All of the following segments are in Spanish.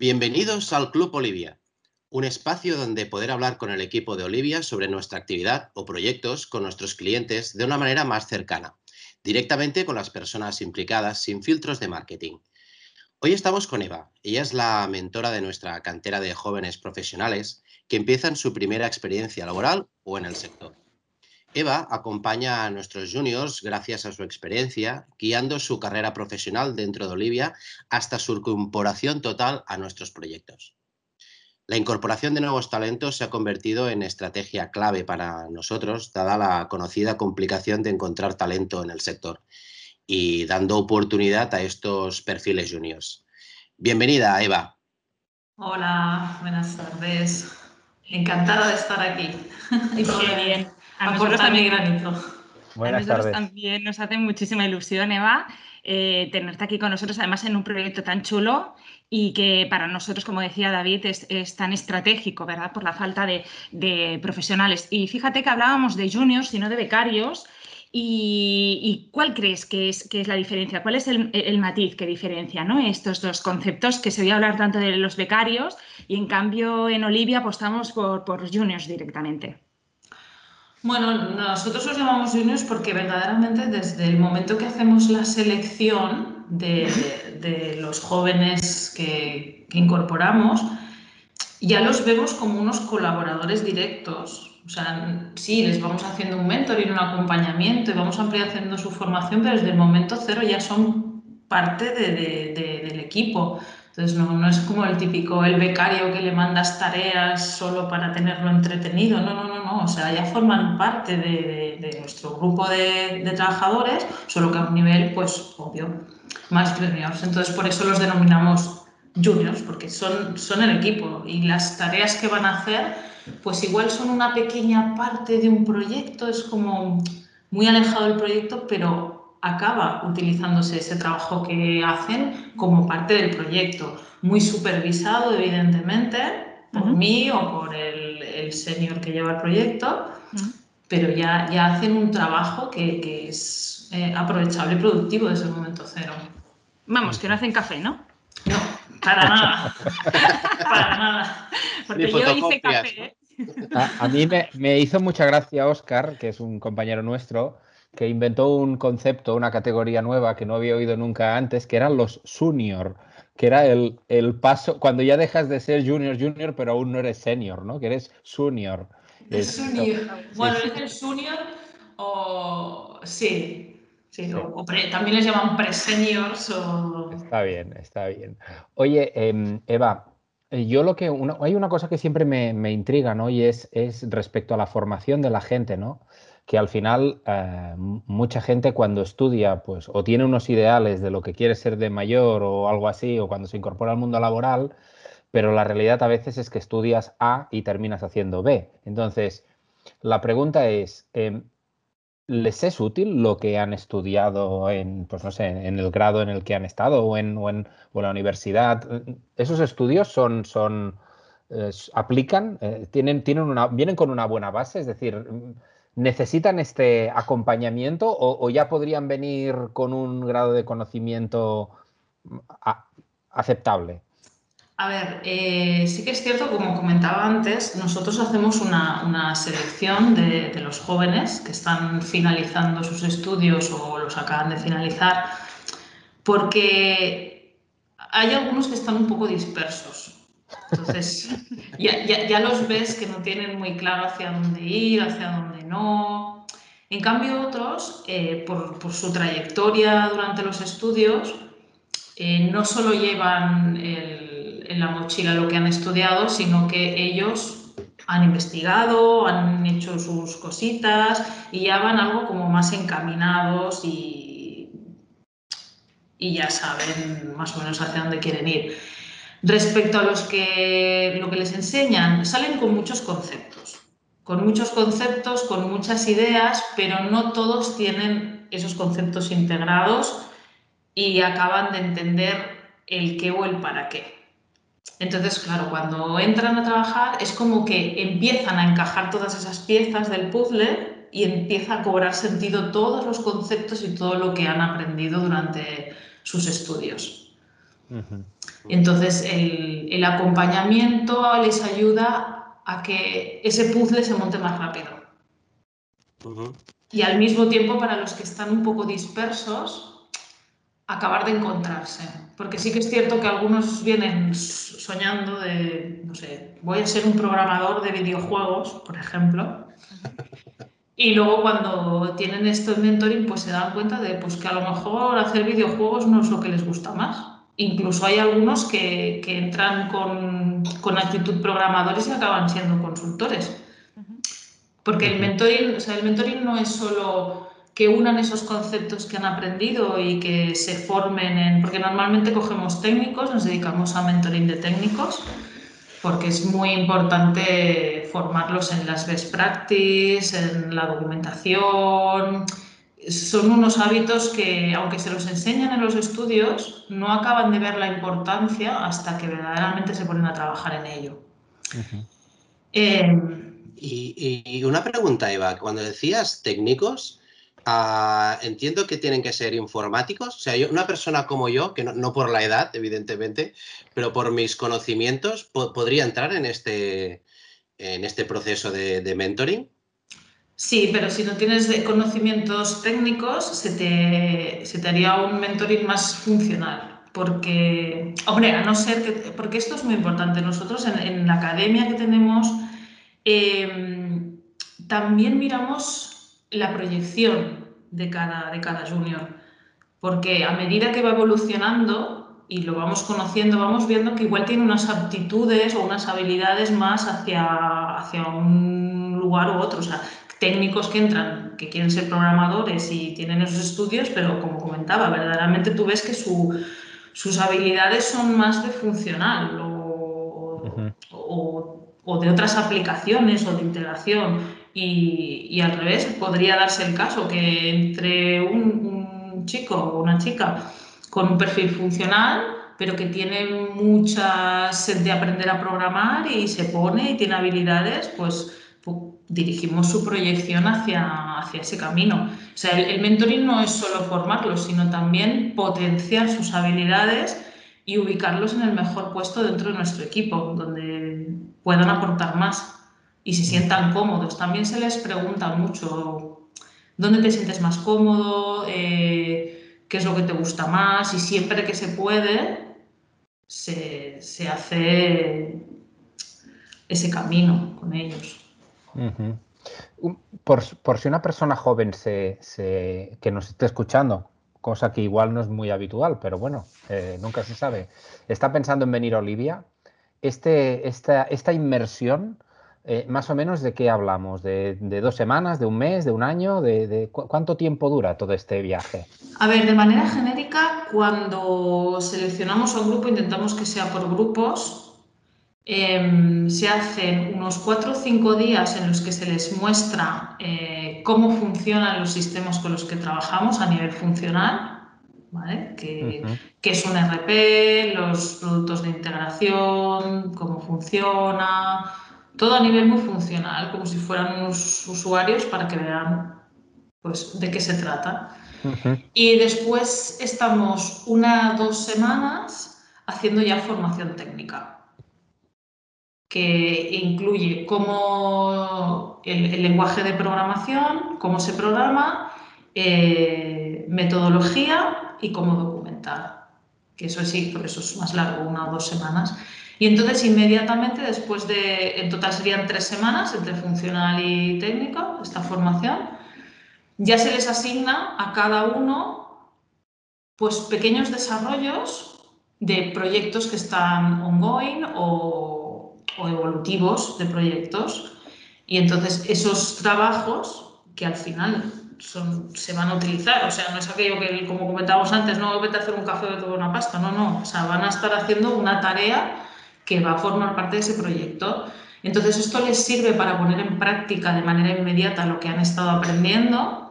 Bienvenidos al Club Olivia, un espacio donde poder hablar con el equipo de Olivia sobre nuestra actividad o proyectos con nuestros clientes de una manera más cercana, directamente con las personas implicadas sin filtros de marketing. Hoy estamos con Eva. Ella es la mentora de nuestra cantera de jóvenes profesionales que empiezan su primera experiencia laboral o en el sector. Eva acompaña a nuestros juniors gracias a su experiencia, guiando su carrera profesional dentro de Olivia hasta su incorporación total a nuestros proyectos. La incorporación de nuevos talentos se ha convertido en estrategia clave para nosotros, dada la conocida complicación de encontrar talento en el sector y dando oportunidad a estos perfiles juniors. Bienvenida, Eva. Hola, buenas tardes. Encantada de estar aquí. y bien. A nosotros también granito. Buenas a nosotros también nos hace muchísima ilusión, Eva, eh, tenerte aquí con nosotros, además en un proyecto tan chulo y que para nosotros, como decía David, es, tan estratégico, ¿verdad? Por la falta de, profesionales. Y fíjate que hablábamos de juniors y no de becarios. ¿Y, cuál crees que es, que es, la diferencia? ¿Cuál es el, matiz que diferencia ¿no? estos dos conceptos? Que se voy a hablar tanto de los becarios y en cambio en Olivia apostamos por, por juniors directamente. Bueno, nosotros los llamamos juniors porque verdaderamente desde el momento que hacemos la selección de, los jóvenes que, incorporamos, ya los vemos como unos colaboradores directos. O sea, sí, les vamos haciendo un mentor y un acompañamiento y vamos ampliando su formación, pero desde el momento cero ya son parte del equipo. Entonces, no, no, es como el típico, el becario que le mandas tareas solo para tenerlo entretenido. No, no, no, no. O sea, ya forman parte de, nuestro grupo de, trabajadores, solo que a un nivel, pues, obvio, más premiados. Entonces, por eso los denominamos juniors, porque son, son el equipo y las tareas que van a hacer, pues igual son una pequeña parte de un proyecto, es como muy alejado del proyecto, pero acaba utilizándose ese trabajo que hacen como parte del proyecto, muy supervisado evidentemente por mí o por el, el senior que lleva el proyecto, pero ya, ya hacen un trabajo que, que es eh, aprovechable y productivo desde el momento cero. Vamos, que no hacen café, ¿no? No, para nada. para nada. Porque yo hice café. ¿eh? A, mí me, me, hizo mucha gracia Oscar, que es un compañero nuestro, que inventó un concepto, una categoría nueva que no había oído nunca antes, que eran los senior, que era el, el paso, cuando ya dejas de ser junior, junior, pero aún no eres senior, ¿no? Que eres junior. Es, Bueno, es el junior o sí. Sí, O, también les llaman pre-seniors o... Está bien, está bien. Oye, em, Eva, yo lo que... hay una cosa que siempre me, me intriga, ¿no? Y es, es respecto a la formación de la gente, ¿no? Que al final eh, mucha gente cuando estudia pues o tiene unos ideales de lo que quiere ser de mayor o algo así o cuando se incorpora al mundo laboral, pero la realidad a veces es que estudias A y terminas haciendo B. Entonces, la pregunta es, em, ¿les es útil lo que han estudiado en, pues no sé, en el grado en el que han estado o en, la universidad? ¿Esos estudios son, son aplican, eh, tienen, tienen una, vienen con una buena base? Es decir, ¿Necesitan este acompañamiento o, ya podrían venir con un grado de conocimiento mm, aceptable? A ver, eh, sí que es cierto, como comentaba antes, nosotros hacemos una, selección de, los jóvenes que están finalizando sus estudios o los acaban de finalizar, porque hay algunos que están un poco dispersos. Entonces, ya, los ves que no tienen muy claro hacia dónde ir, hacia dónde En cambio, otros, eh, por, su trayectoria durante los estudios, eh, no solo llevan en la mochila lo que han estudiado, sino que ellos han investigado, han hecho sus cositas y ya van algo como más encaminados y, y ya saben más o menos hacia dónde quieren ir. Respecto a los que lo que les enseñan, salen con muchos conceptos, con muchos conceptos, con muchas ideas, pero no todos tienen esos conceptos integrados y acaban de entender el qué o el para qué. Entonces, claro, cuando entran a trabajar es como que empiezan a encajar todas esas piezas del puzzle y empieza a cobrar sentido todos los conceptos y todo lo que han aprendido durante sus estudios. Entonces, el, acompañamiento les ayuda a que ese puzzle se monte más rápido. Y al mismo tiempo, para los que están un poco dispersos, acabar de encontrarse. Porque sí que es cierto que algunos vienen soñando de, no sé, voy a ser un programador de videojuegos, por ejemplo. Y luego cuando tienen esto en mentoring, pues se dan cuenta de pues, que a lo mejor hacer videojuegos no es lo que les gusta más. Incluso hay algunos que, que entran con, con, actitud programadores y acaban siendo consultores. Porque el mentoring, o sea, el mentoring no es solo que unan esos conceptos que han aprendido y que se formen en... Porque normalmente cogemos técnicos, nos dedicamos a mentoring de técnicos, porque es muy importante formarlos en las best practices, en la documentación. Son unos hábitos que, aunque se los enseñan en los estudios, no acaban de ver la importancia hasta que verdaderamente se ponen a trabajar en ello. Em, y, una pregunta, Eva, cuando decías técnicos, Ah, entiendo que tienen que ser informáticos. O sea, una persona como yo, que no, por la edad, evidentemente, pero por mis conocimientos, podría entrar en este, en este proceso de, mentoring. Sí, pero si no tienes conocimientos técnicos, se te, se te haría un mentoring más funcional. Porque, hombre, a no ser que, porque esto es muy importante, nosotros en, la academia que tenemos em, también miramos la proyección de cada, de cada junior. Porque a medida que va evolucionando y lo vamos conociendo, vamos viendo que igual tiene unas aptitudes o unas habilidades más hacia, hacia un lugar u otro. O sea, técnicos que entran, que quieren ser programadores y tienen esos estudios, pero como comentaba, verdaderamente tú ves que sus habilidades son más de funcional o, o de otras aplicaciones o de integración. Y, al revés, podría darse el caso que entre un, chico o una chica con un perfil funcional, pero que tiene mucha sed de aprender a programar y se pone y tiene habilidades, pues, dirigimos su proyección hacia, hacia ese camino. O sea, el, el mentoring no es solo formarlos, sino también potenciar sus habilidades y ubicarlos en el mejor puesto dentro de nuestro equipo, donde puedan aportar más y se sientan cómodos. También se les pregunta mucho dónde te sientes más cómodo, eh, qué es lo que te gusta más y siempre que se puede se, hace ese camino con ellos. Por, si una persona joven se, que nos esté escuchando, cosa que igual no es muy habitual, pero bueno, eh, nunca se sabe, está pensando en venir a Olivia, este, esta, esta inmersión eh, más o menos de qué hablamos, ¿De, dos semanas, de un mes, de un año, de, cuánto tiempo dura todo este viaje. A ver, de manera genérica, cuando seleccionamos a un grupo, intentamos que sea por grupos. Em, se hacen unos cuatro o cinco días en los que se les muestra eh, cómo funcionan los sistemas con los que trabajamos a nivel funcional, ¿vale? que, que, es un RP, los productos de integración, cómo funciona, todo a nivel muy funcional, como si fueran unos usuarios para que vean pues, de qué se trata. Y después estamos una o dos semanas haciendo ya formación técnica, que incluye cómo el, lenguaje de programación, cómo se programa, eh, metodología y cómo documentar. Que eso sí, por eso es más largo, una o dos semanas. Y entonces inmediatamente después de, en total serían tres semanas entre funcional y técnico, esta formación, ya se les asigna a cada uno pues pequeños desarrollos de proyectos que están ongoing o, evolutivos de proyectos. Y entonces esos trabajos que al final son, se van a utilizar. O sea, no es aquello que, como comentábamos antes, no vete a hacer un café o tomar una pasta. No, no. O sea, van a estar haciendo una tarea que va a formar parte de ese proyecto. Entonces, esto les sirve para poner en práctica de manera inmediata lo que han estado aprendiendo,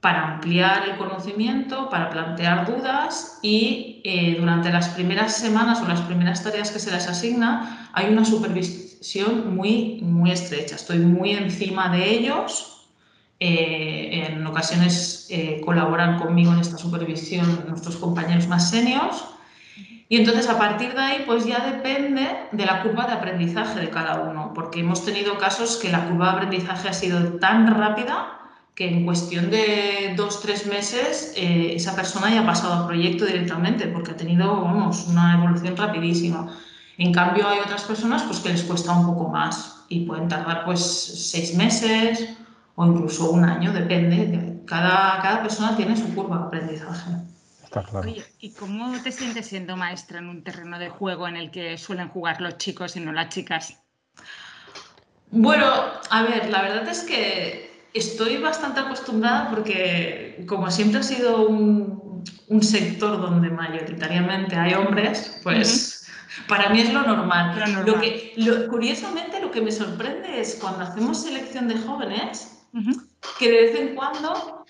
para ampliar el conocimiento, para plantear dudas y eh, durante las primeras semanas o las primeras tareas que se les asigna hay una supervisión muy, muy estrecha. Estoy muy encima de ellos Eh, en ocasiones eh, colaboran conmigo en esta supervisión nuestros compañeros más seniors. Y entonces a partir de ahí pues ya depende de la curva de aprendizaje de cada uno, porque hemos tenido casos que la curva de aprendizaje ha sido tan rápida que en cuestión de dos, tres meses eh, esa persona ya ha pasado a proyecto directamente porque ha tenido, vamos, una evolución rapidísima. En cambio hay otras personas pues que les cuesta un poco más y pueden tardar pues seis meses o incluso un año, depende. Cada, cada persona tiene su curva de aprendizaje. Está claro. Oye, ¿y cómo te sientes siendo maestra en un terreno de juego en el que suelen jugar los chicos y no las chicas? Bueno, a ver, la verdad es que estoy bastante acostumbrada porque como siempre ha sido un, sector donde mayoritariamente hay hombres, pues para mí es lo normal. Lo, que, curiosamente lo que me sorprende es cuando hacemos selección de jóvenes, que de vez en cuando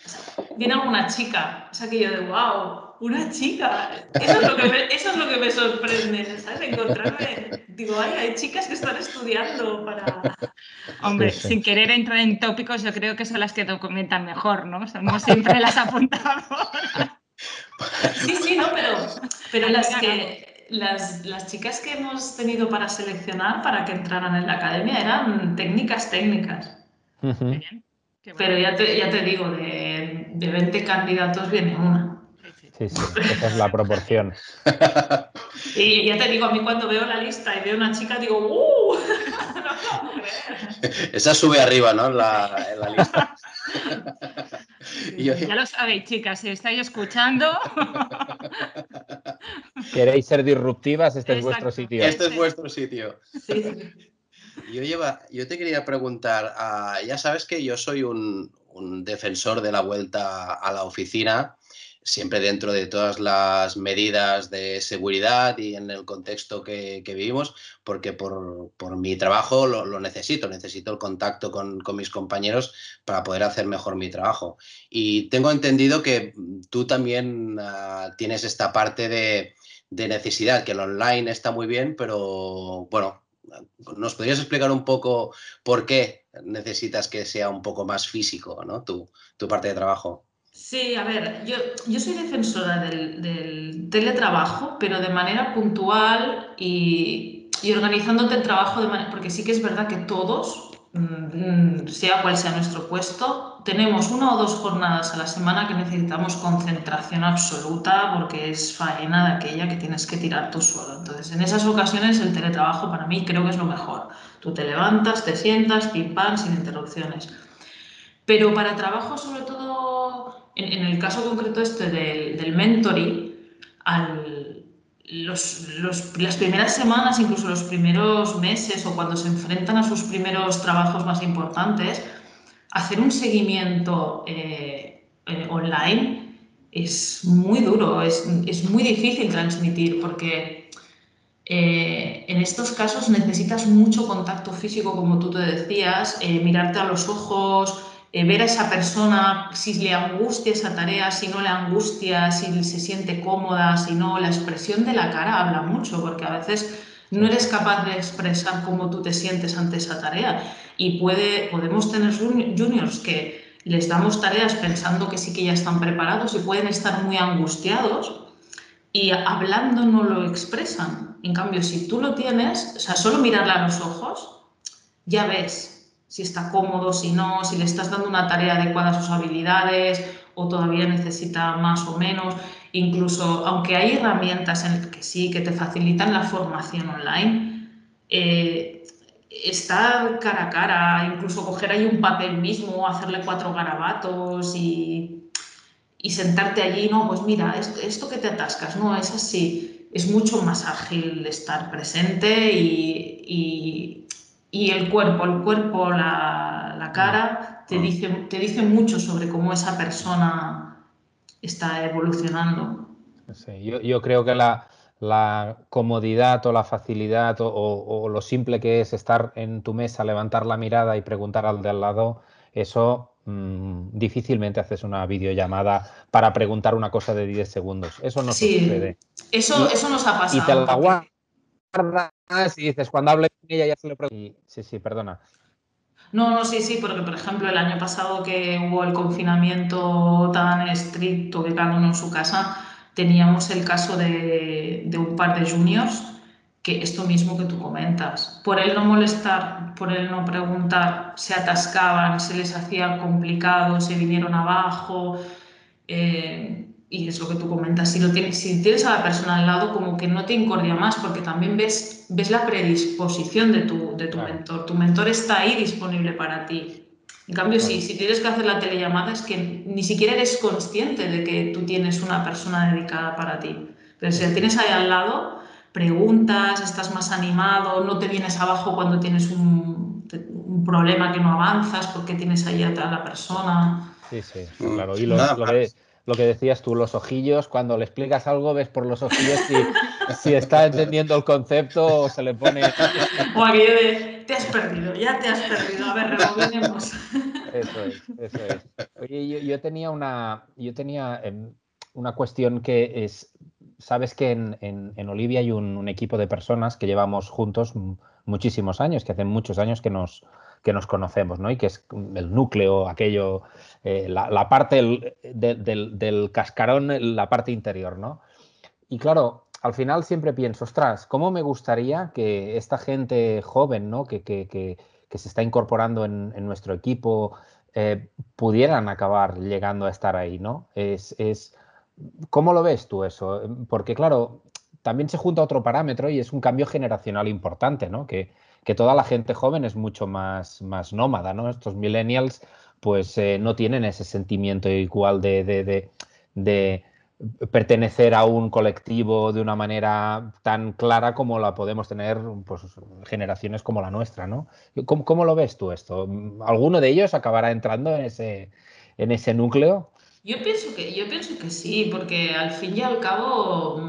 viene alguna chica, o sea que yo de wow, una chica, eso es lo que me, eso es lo que me sorprende, ¿sabes? Encontrarme, digo, ay, hay chicas que están estudiando para... Hombre, sin querer entrar en tópicos, yo creo que son las que documentan mejor, ¿no? Somos siempre las apuntamos. Sí, sí, no, pero, pero las que, las, las, chicas que hemos tenido para seleccionar para que entraran en la academia eran técnicas técnicas. Pero ya te, ya te digo, de, de 20 candidatos viene una. Sí, sí, esa es la proporción. Y ya te digo, a mí cuando veo la lista y veo una chica, digo, ¡uh! esa sube arriba, ¿no? En la, en la lista. Ya lo sabéis, chicas, si estáis escuchando. ¿Queréis ser disruptivas? Este es vuestro sitio. Este es vuestro sitio. Sí. Yo, lleva, yo te quería preguntar, ah, ya sabes que yo soy un, defensor de la vuelta a la oficina siempre dentro de todas las medidas de seguridad y en el contexto que, vivimos, porque por, mi trabajo lo, necesito, necesito el contacto con, mis compañeros para poder hacer mejor mi trabajo. Y tengo entendido que tú también ah, tienes esta parte de, necesidad, que el online está muy bien, pero bueno, ¿nos podrías explicar un poco por qué necesitas que sea un poco más físico, ¿no? tu parte de trabajo. Sí, a ver, yo, yo soy defensora del, teletrabajo, pero de manera puntual y, organizándote el trabajo de manera, porque sí que es verdad que todos, mm, sea cual sea nuestro puesto, tenemos una o dos jornadas a la semana que necesitamos concentración absoluta porque es faena de aquella que tienes que tirar tú solo. Entonces, en esas ocasiones el teletrabajo para mí creo que es lo mejor. Tú te levantas, te sientas, pim pam, sin interrupciones. Pero para trabajo sobre todo en, el caso concreto este del, del mentoring, las primeras semanas, incluso los primeros meses o cuando se enfrentan a sus primeros trabajos más importantes, hacer un seguimiento eh, eh, online es muy duro, es, muy difícil transmitir porque eh, en estos casos necesitas mucho contacto físico, como tú te decías, mirarte a los ojos, ver a esa persona, si le angustia esa tarea, si no le angustia, si se siente cómoda, si no, la expresión de la cara habla mucho, porque a veces no eres capaz de expresar cómo tú te sientes ante esa tarea. Y puede, podemos tener juniors que les damos tareas pensando que sí que ya están preparados y pueden estar muy angustiados y hablando no lo expresan. En cambio, si tú lo tienes, o sea, solo mirarle a los ojos, ya ves si está cómodo, si no, si le estás dando una tarea adecuada a sus habilidades o todavía necesita más o menos. Incluso, aunque hay herramientas en que sí, que te facilitan la formación online, eh, estar cara a cara, incluso coger ahí un papel mismo, hacerle cuatro garabatos y, y sentarte allí, no, pues mira, esto, que te atascas, no, es así, es mucho más ágil estar presente y y el cuerpo, el cuerpo, la, la cara, te dice, te dice mucho sobre cómo esa persona está evolucionando. Sí, yo, yo, creo que la, la, comodidad o la facilidad o, o, lo simple que es estar en tu mesa, levantar la mirada y preguntar al de al lado, eso mm, difícilmente haces una videollamada para preguntar una cosa de 10 segundos. Eso no sucede. Eso, eso nos ha pasado. Y te la guardas y dices, cuando hable con ella ya se le pregunta. Sí, sí, perdona. No, no, sí, sí, porque por ejemplo el año pasado que hubo el confinamiento tan estricto que cada uno en su casa, teníamos el caso de, de un par de juniors que esto mismo que tú comentas, por él no molestar, por él no preguntar, se atascaban, se les hacía complicado, se vinieron abajo. Eh, y es lo que tú comentas, si, lo tienes, si tienes a la persona al lado, como que no te incordia más, porque también ves, ves la predisposición de tu, de tu mentor. Tu mentor está ahí disponible para ti. En cambio, si, si tienes que hacer la telellamada, es que ni siquiera eres consciente de que tú tienes una persona dedicada para ti. Pero si la tienes ahí al lado, preguntas, estás más animado, no te vienes abajo cuando tienes un, un problema que no avanzas porque tienes ahí a la persona. Sí, sí, claro. Y lo, lo que lo que decías tú, los ojillos, cuando le explicas algo, ves por los ojillos si, si está entendiendo el concepto o se le pone. O aquello de te has perdido, ya te has perdido, a ver, rebobinemos. Eso es, eso es. Oye, yo, tenía una, yo tenía em, una cuestión que es. Sabes que en, en, Olivia hay un, equipo de personas que llevamos juntos muchísimos años, que hacen muchos años que nos, que nos conocemos, ¿no? Y que es el núcleo, aquello, eh, la, parte del, cascarón, la parte interior, ¿no? Y claro, al final siempre pienso, ostras, ¿cómo me gustaría que esta gente joven, ¿no? Que, que, se está incorporando en, nuestro equipo, eh, pudieran acabar llegando a estar ahí, ¿no? Es, es, ¿Cómo lo ves tú eso? Porque claro, también se junta otro parámetro y es un cambio generacional importante, ¿no? Que, que toda la gente joven es mucho más, más nómada, ¿no? Estos millennials pues eh, no tienen ese sentimiento igual de, de, pertenecer a un colectivo de una manera tan clara como la podemos tener pues, generaciones como la nuestra, ¿no? ¿Cómo, ¿Cómo, lo ves tú esto? ¿Alguno de ellos acabará entrando en ese, en ese núcleo? Yo pienso, que, yo pienso que sí, porque al fin y al cabo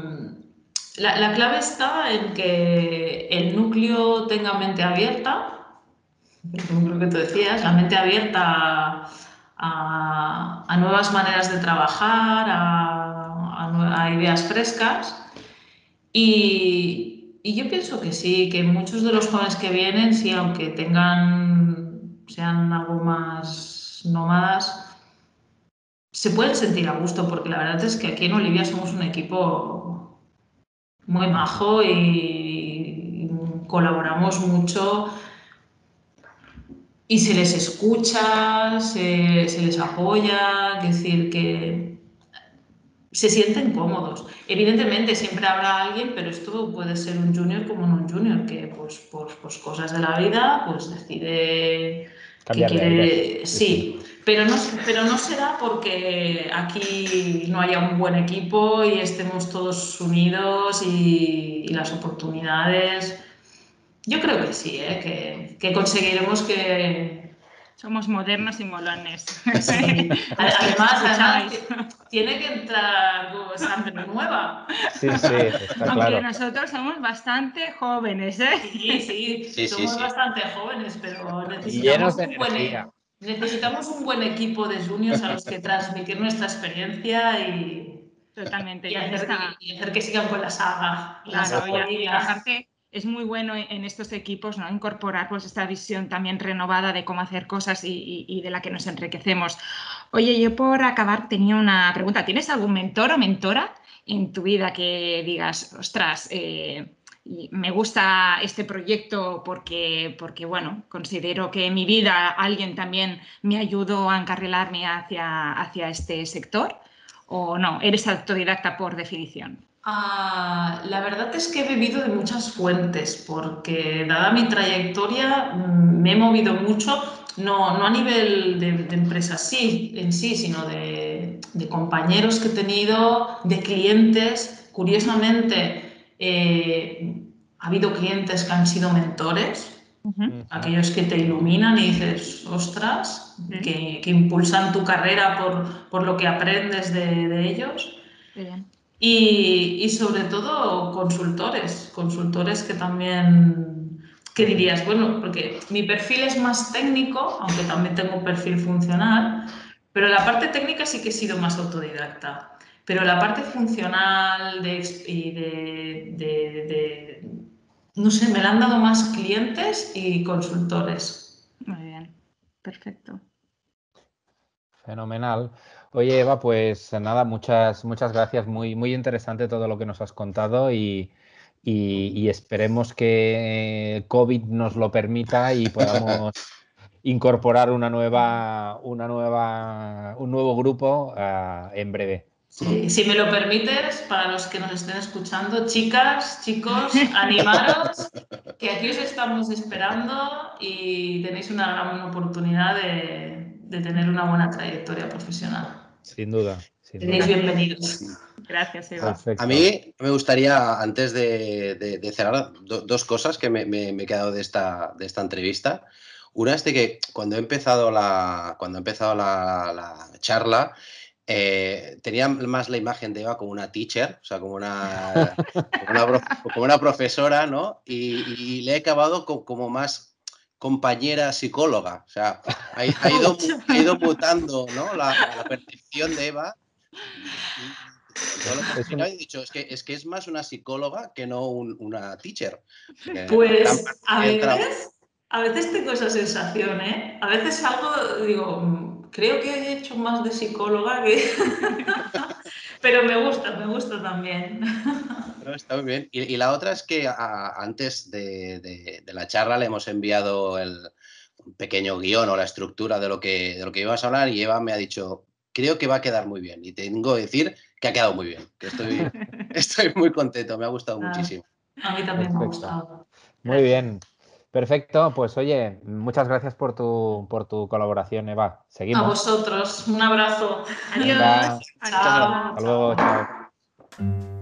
la, clave está en que el núcleo tenga mente abierta, lo que tú decías, la mente abierta a, nuevas maneras de trabajar, a, ideas frescas. Y, yo pienso que sí, que muchos de los jóvenes que vienen, sí, aunque tengan, sean algo más nómadas, se pueden sentir a gusto, porque la verdad es que aquí en Olivia somos un equipo muy majo y colaboramos mucho. Y se les escucha, se, les apoya, es decir, que se sienten cómodos. Evidentemente siempre habrá alguien, pero esto puede ser un junior como no un junior, que pues por, pues cosas de la vida pues decide que quiere... Sí, pero no, pero no será porque aquí no haya un buen equipo y estemos todos unidos y, las oportunidades. Yo creo que sí, ¿eh? que, que conseguiremos que, somos modernos y molones. Además, tiene que entrar sangre nueva. Sí, sí, está Aunque nosotros somos bastante jóvenes, ¿eh? Sí, sí, somos bastante jóvenes, pero necesitamos un, buen, necesitamos un buen equipo de juniors a los que transmitir nuestra experiencia y, Totalmente. y, hacer, que, sigan con la saga. La saga es muy bueno en estos equipos ¿no? incorporar pues, esta visión también renovada de cómo hacer cosas y, de la que nos enriquecemos. Oye, yo por acabar tenía una pregunta. ¿Tienes algún mentor o mentora en tu vida que digas, ostras, eh, me gusta este proyecto porque, porque, bueno, considero que en mi vida alguien también me ayudó a encarrilarme hacia, hacia este sector? ¿O no? ¿Eres autodidacta por definición? Ah, la verdad es que he bebido de muchas fuentes, porque dada mi trayectoria mm, me he movido mucho, no, no a nivel de, empresa sí, en sí, sino de, compañeros que he tenido, de clientes. Curiosamente, eh, ha habido clientes que han sido mentores, aquellos que te iluminan y dices, ostras, que, impulsan tu carrera por, por lo que aprendes de, de ellos. Bien. Y, sobre todo consultores, consultores que también, ¿qué dirías? Bueno, porque mi perfil es más técnico, aunque también tengo un perfil funcional, pero la parte técnica sí que he sido más autodidacta. Pero la parte funcional de, de, no sé, me la han dado más clientes y consultores. Muy bien. perfecto. Fenomenal. Oye, Eva, pues nada, muchas, muchas gracias. Muy, muy interesante todo lo que nos has contado y, esperemos que COVID nos lo permita y podamos incorporar una nueva, una nueva, un nuevo grupo ah, en breve. Sí, si me lo permites, para los que nos estén escuchando, chicas, chicos, animaros, que aquí os estamos esperando y tenéis una gran oportunidad de, tener una buena trayectoria profesional. Sin duda. Tenéis bienvenidos. Gracias, Eva. A mí me gustaría, antes de, cerrar, dos cosas que me, he quedado de esta, de esta entrevista. Una es de que cuando he empezado la, cuando he empezado la charla, eh, tenía más la imagen de Eva como una teacher, o sea, como una, como una, profesora, ¿no? Y, le he acabado como, más compañera psicóloga, o sea, ha, ido, ha ido, mutando, ¿no? La, percepción de Eva. Y, lo que he dicho es que, es que es más una psicóloga que no una teacher. Pues a veces, a veces tengo esa sensación, ¿eh? A veces algo, digo, creo que he hecho más de psicóloga que... Pero me gusta, me gusta también. está muy bien. Y, la otra es que antes de, la charla le hemos enviado el pequeño guion o la estructura de lo, que, de lo que íbamos a hablar y Eva me ha dicho, creo que va a quedar muy bien. Y tengo que decir que ha quedado muy bien, que estoy, estoy muy contento, me ha gustado ah, muchísimo. A mí también me ha gustado. Muy bien. Perfecto, pues oye, muchas gracias por tu, por tu colaboración, Eva. Seguimos. A vosotros, un abrazo. Adiós. Hasta luego, chao.